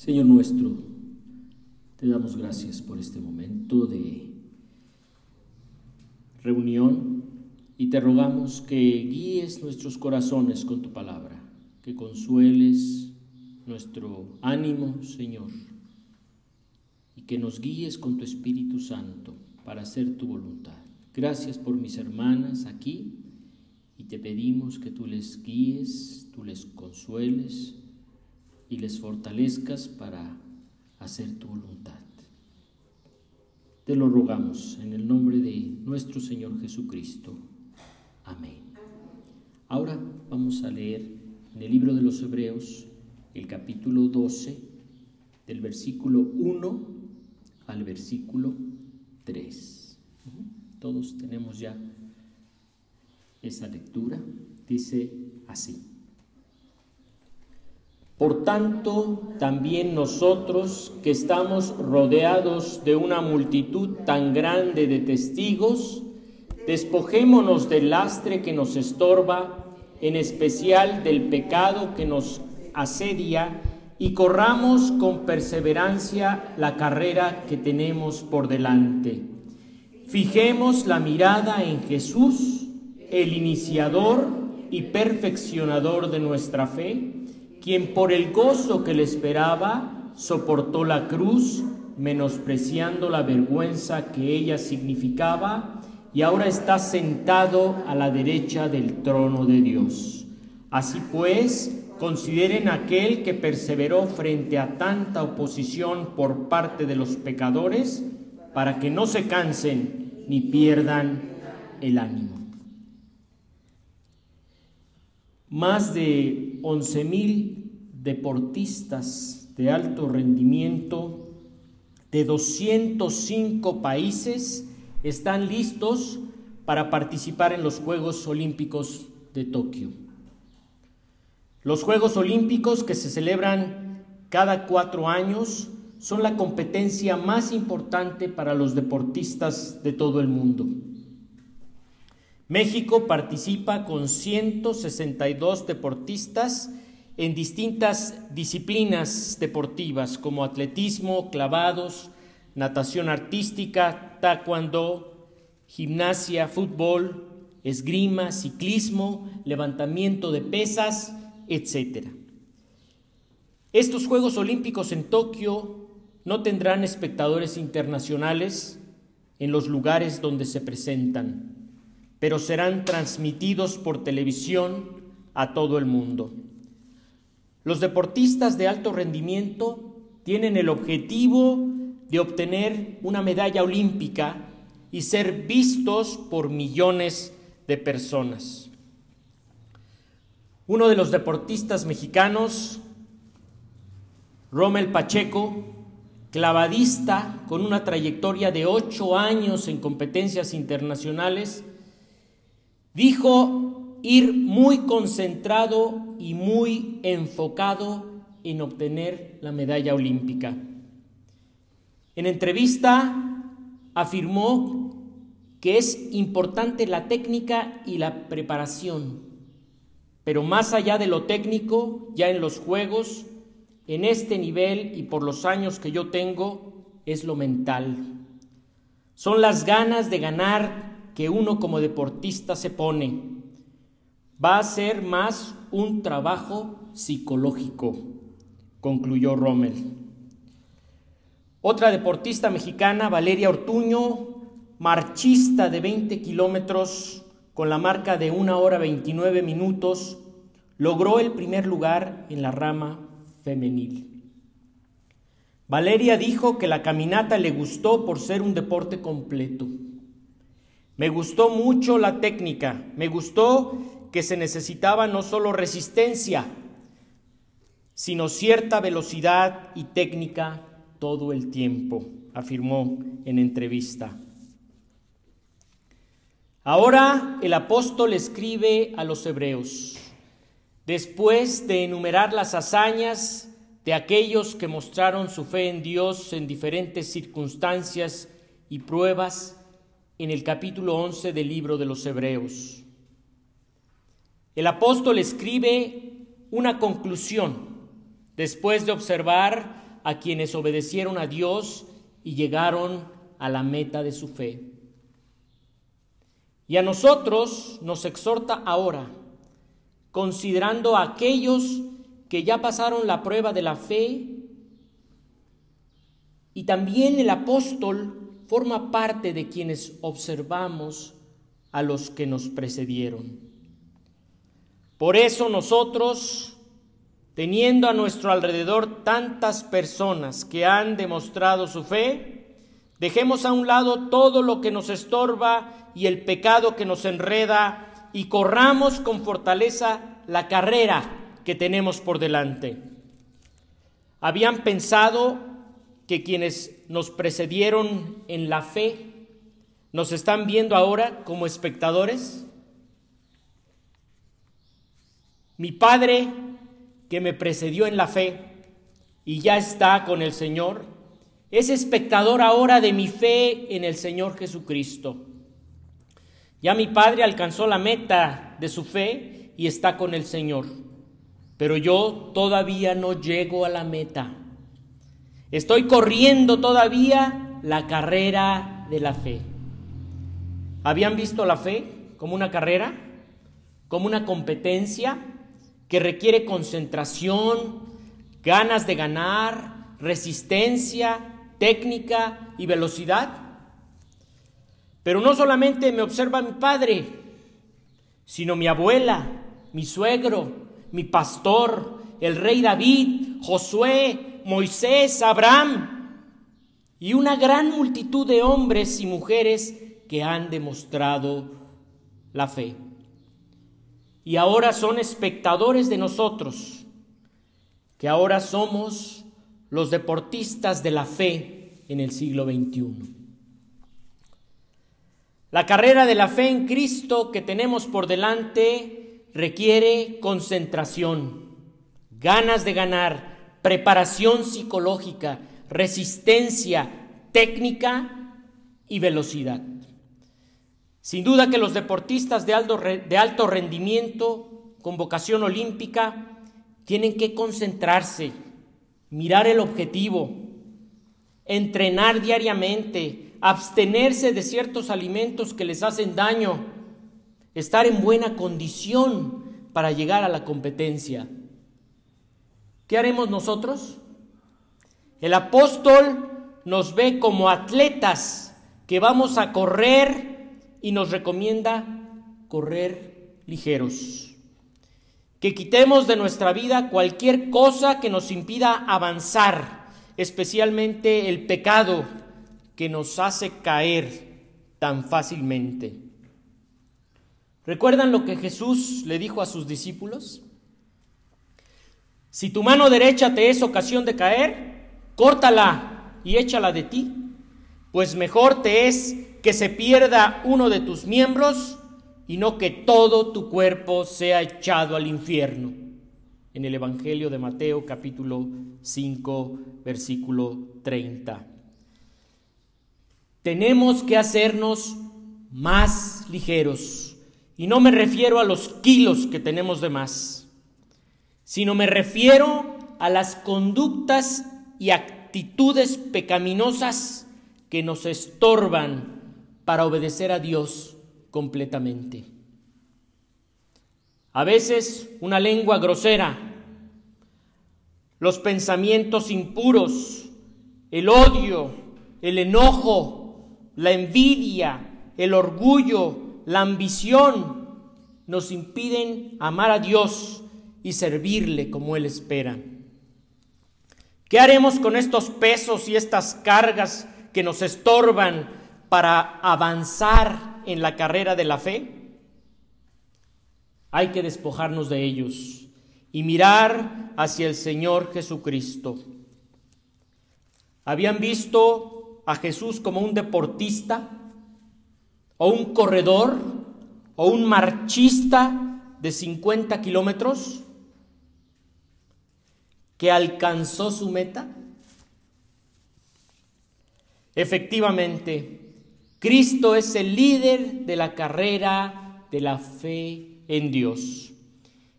Señor nuestro, te damos gracias por este momento de reunión y te rogamos que guíes nuestros corazones con tu palabra, que consueles nuestro ánimo, Señor, y que nos guíes con tu Espíritu Santo para hacer tu voluntad. Gracias por mis hermanas aquí y te pedimos que tú les guíes, tú les consueles y les fortalezcas para hacer tu voluntad. Te lo rogamos en el nombre de nuestro Señor Jesucristo. Amén. Ahora vamos a leer en el libro de los Hebreos el capítulo 12 del versículo 1 al versículo 3. Todos tenemos ya esa lectura. Dice así. Por tanto, también nosotros que estamos rodeados de una multitud tan grande de testigos, despojémonos del lastre que nos estorba, en especial del pecado que nos asedia, y corramos con perseverancia la carrera que tenemos por delante. Fijemos la mirada en Jesús, el iniciador y perfeccionador de nuestra fe quien por el gozo que le esperaba soportó la cruz, menospreciando la vergüenza que ella significaba, y ahora está sentado a la derecha del trono de Dios. Así pues, consideren aquel que perseveró frente a tanta oposición por parte de los pecadores, para que no se cansen ni pierdan el ánimo. Más de 11.000 deportistas de alto rendimiento de 205 países están listos para participar en los Juegos Olímpicos de Tokio. Los Juegos Olímpicos que se celebran cada cuatro años son la competencia más importante para los deportistas de todo el mundo. México participa con 162 deportistas en distintas disciplinas deportivas como atletismo, clavados, natación artística, taekwondo, gimnasia, fútbol, esgrima, ciclismo, levantamiento de pesas, etc. Estos Juegos Olímpicos en Tokio no tendrán espectadores internacionales en los lugares donde se presentan pero serán transmitidos por televisión a todo el mundo. Los deportistas de alto rendimiento tienen el objetivo de obtener una medalla olímpica y ser vistos por millones de personas. Uno de los deportistas mexicanos, Rommel Pacheco, clavadista con una trayectoria de ocho años en competencias internacionales, Dijo ir muy concentrado y muy enfocado en obtener la medalla olímpica. En entrevista afirmó que es importante la técnica y la preparación, pero más allá de lo técnico, ya en los Juegos, en este nivel y por los años que yo tengo, es lo mental. Son las ganas de ganar que uno como deportista se pone. Va a ser más un trabajo psicológico, concluyó Rommel. Otra deportista mexicana, Valeria Ortuño, marchista de 20 kilómetros con la marca de 1 hora 29 minutos, logró el primer lugar en la rama femenil. Valeria dijo que la caminata le gustó por ser un deporte completo. Me gustó mucho la técnica, me gustó que se necesitaba no solo resistencia, sino cierta velocidad y técnica todo el tiempo, afirmó en entrevista. Ahora el apóstol escribe a los hebreos, después de enumerar las hazañas de aquellos que mostraron su fe en Dios en diferentes circunstancias y pruebas, en el capítulo 11 del libro de los Hebreos. El apóstol escribe una conclusión después de observar a quienes obedecieron a Dios y llegaron a la meta de su fe. Y a nosotros nos exhorta ahora, considerando a aquellos que ya pasaron la prueba de la fe, y también el apóstol forma parte de quienes observamos a los que nos precedieron. Por eso nosotros, teniendo a nuestro alrededor tantas personas que han demostrado su fe, dejemos a un lado todo lo que nos estorba y el pecado que nos enreda y corramos con fortaleza la carrera que tenemos por delante. Habían pensado que quienes nos precedieron en la fe nos están viendo ahora como espectadores. Mi Padre, que me precedió en la fe y ya está con el Señor, es espectador ahora de mi fe en el Señor Jesucristo. Ya mi Padre alcanzó la meta de su fe y está con el Señor, pero yo todavía no llego a la meta. Estoy corriendo todavía la carrera de la fe. ¿Habían visto la fe como una carrera? ¿Como una competencia? que requiere concentración, ganas de ganar, resistencia, técnica y velocidad. Pero no solamente me observa mi padre, sino mi abuela, mi suegro, mi pastor, el rey David, Josué, Moisés, Abraham y una gran multitud de hombres y mujeres que han demostrado la fe y ahora son espectadores de nosotros, que ahora somos los deportistas de la fe en el siglo XXI. La carrera de la fe en Cristo que tenemos por delante requiere concentración, ganas de ganar, preparación psicológica, resistencia, técnica y velocidad. Sin duda que los deportistas de alto, rendimiento, con vocación olímpica, tienen que concentrarse, mirar el objetivo, entrenar diariamente, abstenerse de ciertos alimentos que les hacen daño, estar en buena condición para llegar a la competencia. ¿Qué haremos nosotros? El apóstol nos ve como atletas que vamos a correr y nos recomienda correr ligeros. Que quitemos de nuestra vida cualquier cosa que nos impida avanzar, especialmente el pecado que nos hace caer tan fácilmente. ¿Recuerdan lo que Jesús le dijo a sus discípulos? Si tu mano derecha te es ocasión de caer, córtala y échala de ti, pues mejor te es que se pierda uno de tus miembros y no que todo tu cuerpo sea echado al infierno. En el Evangelio de Mateo capítulo 5 versículo 30. Tenemos que hacernos más ligeros. Y no me refiero a los kilos que tenemos de más, sino me refiero a las conductas y actitudes pecaminosas que nos estorban para obedecer a Dios completamente. A veces una lengua grosera, los pensamientos impuros, el odio, el enojo, la envidia, el orgullo, la ambición, nos impiden amar a Dios y servirle como Él espera. ¿Qué haremos con estos pesos y estas cargas que nos estorban para avanzar en la carrera de la fe? Hay que despojarnos de ellos y mirar hacia el Señor Jesucristo. ¿Habían visto a Jesús como un deportista o un corredor o un marchista de 50 kilómetros que alcanzó su meta? Efectivamente, Cristo es el líder de la carrera de la fe en Dios.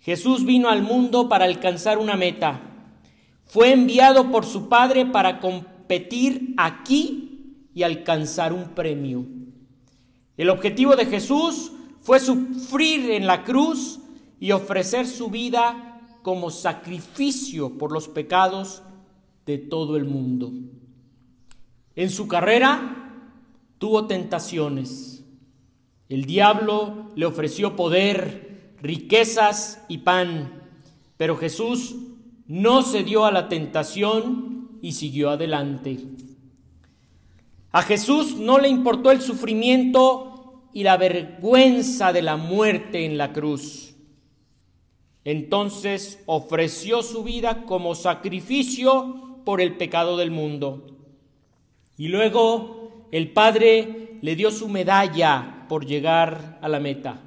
Jesús vino al mundo para alcanzar una meta. Fue enviado por su Padre para competir aquí y alcanzar un premio. El objetivo de Jesús fue sufrir en la cruz y ofrecer su vida como sacrificio por los pecados de todo el mundo. En su carrera tuvo tentaciones. El diablo le ofreció poder, riquezas y pan, pero Jesús no cedió a la tentación y siguió adelante. A Jesús no le importó el sufrimiento y la vergüenza de la muerte en la cruz. Entonces ofreció su vida como sacrificio por el pecado del mundo. Y luego el Padre le dio su medalla por llegar a la meta.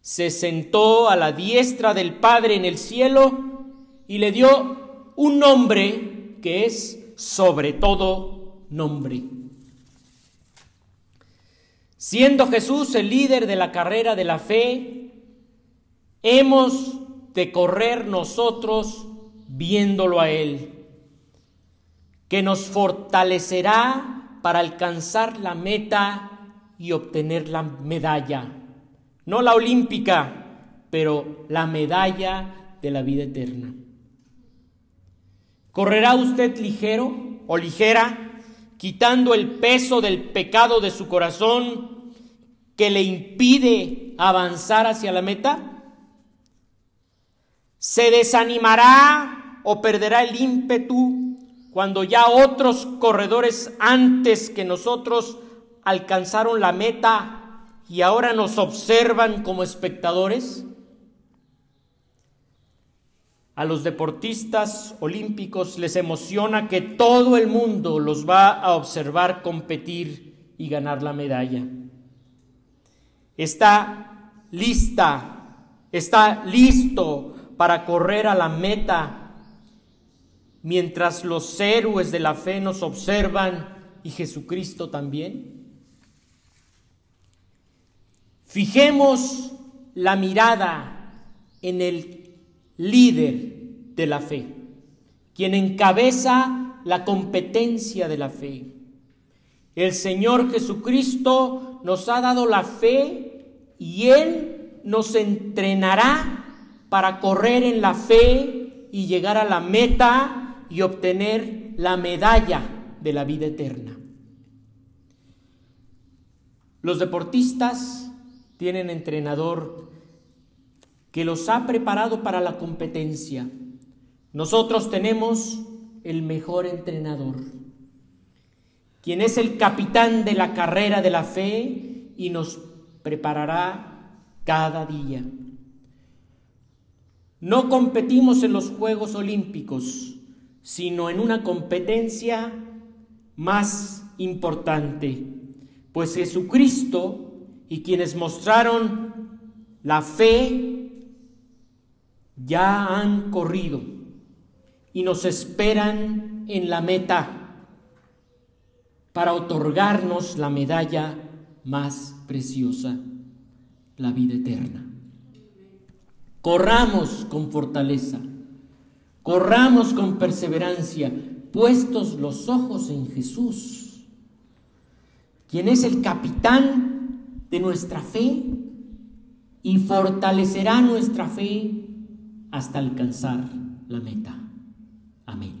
Se sentó a la diestra del Padre en el cielo y le dio un nombre que es sobre todo nombre. Siendo Jesús el líder de la carrera de la fe, hemos de correr nosotros viéndolo a Él que nos fortalecerá para alcanzar la meta y obtener la medalla. No la olímpica, pero la medalla de la vida eterna. ¿Correrá usted ligero o ligera, quitando el peso del pecado de su corazón que le impide avanzar hacia la meta? ¿Se desanimará o perderá el ímpetu cuando ya otros corredores antes que nosotros alcanzaron la meta y ahora nos observan como espectadores? A los deportistas olímpicos les emociona que todo el mundo los va a observar competir y ganar la medalla. Está lista, está listo para correr a la meta mientras los héroes de la fe nos observan y Jesucristo también? Fijemos la mirada en el líder de la fe, quien encabeza la competencia de la fe. El Señor Jesucristo nos ha dado la fe y Él nos entrenará para correr en la fe y llegar a la meta y obtener la medalla de la vida eterna. Los deportistas tienen entrenador que los ha preparado para la competencia. Nosotros tenemos el mejor entrenador, quien es el capitán de la carrera de la fe y nos preparará cada día. No competimos en los Juegos Olímpicos, sino en una competencia más importante, pues Jesucristo y quienes mostraron la fe ya han corrido y nos esperan en la meta para otorgarnos la medalla más preciosa, la vida eterna. Corramos con fortaleza Corramos con perseverancia, puestos los ojos en Jesús, quien es el capitán de nuestra fe y fortalecerá nuestra fe hasta alcanzar la meta. Amén.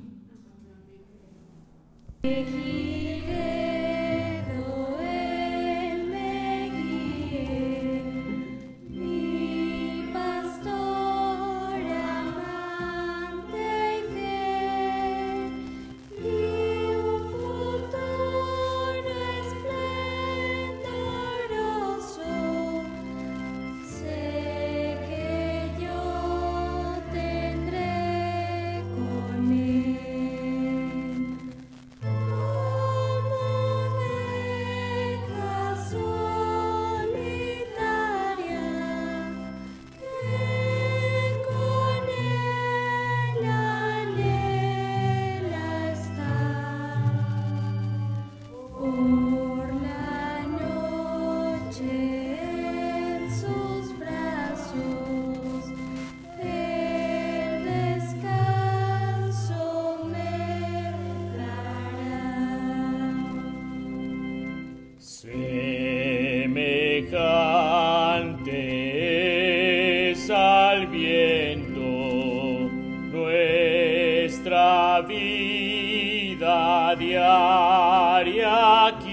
Nuestra vida diaria aquí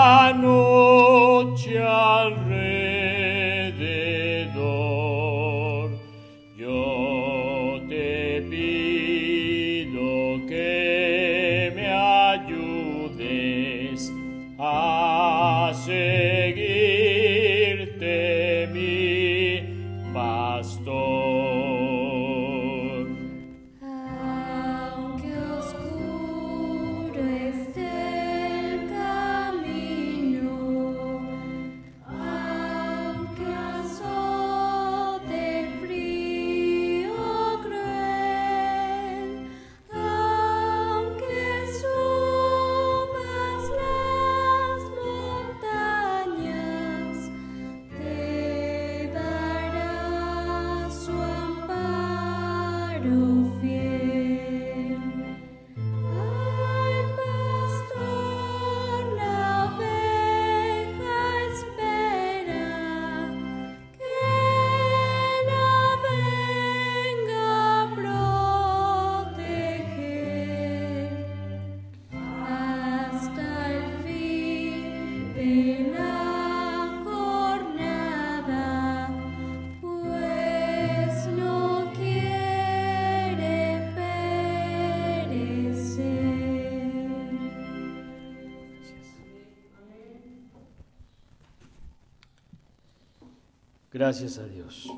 y Gracias a Dios.